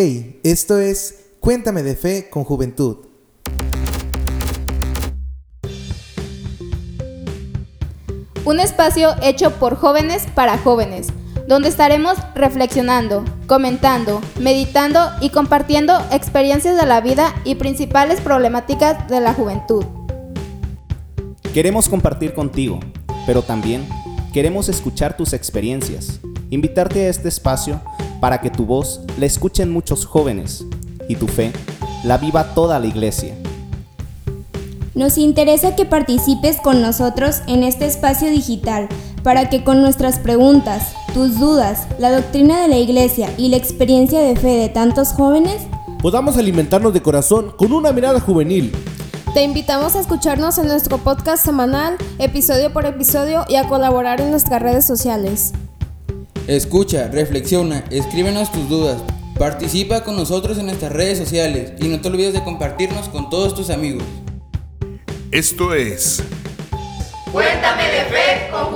Hey, esto es Cuéntame de Fe con Juventud. Un espacio hecho por jóvenes para jóvenes, donde estaremos reflexionando, comentando, meditando y compartiendo experiencias de la vida y principales problemáticas de la juventud. Queremos compartir contigo, pero también queremos escuchar tus experiencias, invitarte a este espacio para que tu voz la escuchen muchos jóvenes y tu fe la viva toda la iglesia. Nos interesa que participes con nosotros en este espacio digital para que con nuestras preguntas, tus dudas, la doctrina de la iglesia y la experiencia de fe de tantos jóvenes, podamos alimentarnos de corazón con una mirada juvenil. Te invitamos a escucharnos en nuestro podcast semanal, episodio por episodio y a colaborar en nuestras redes sociales. Escucha, reflexiona, escríbenos tus dudas, participa con nosotros en nuestras redes sociales y no te olvides de compartirnos con todos tus amigos. Esto es Cuéntame de fe con.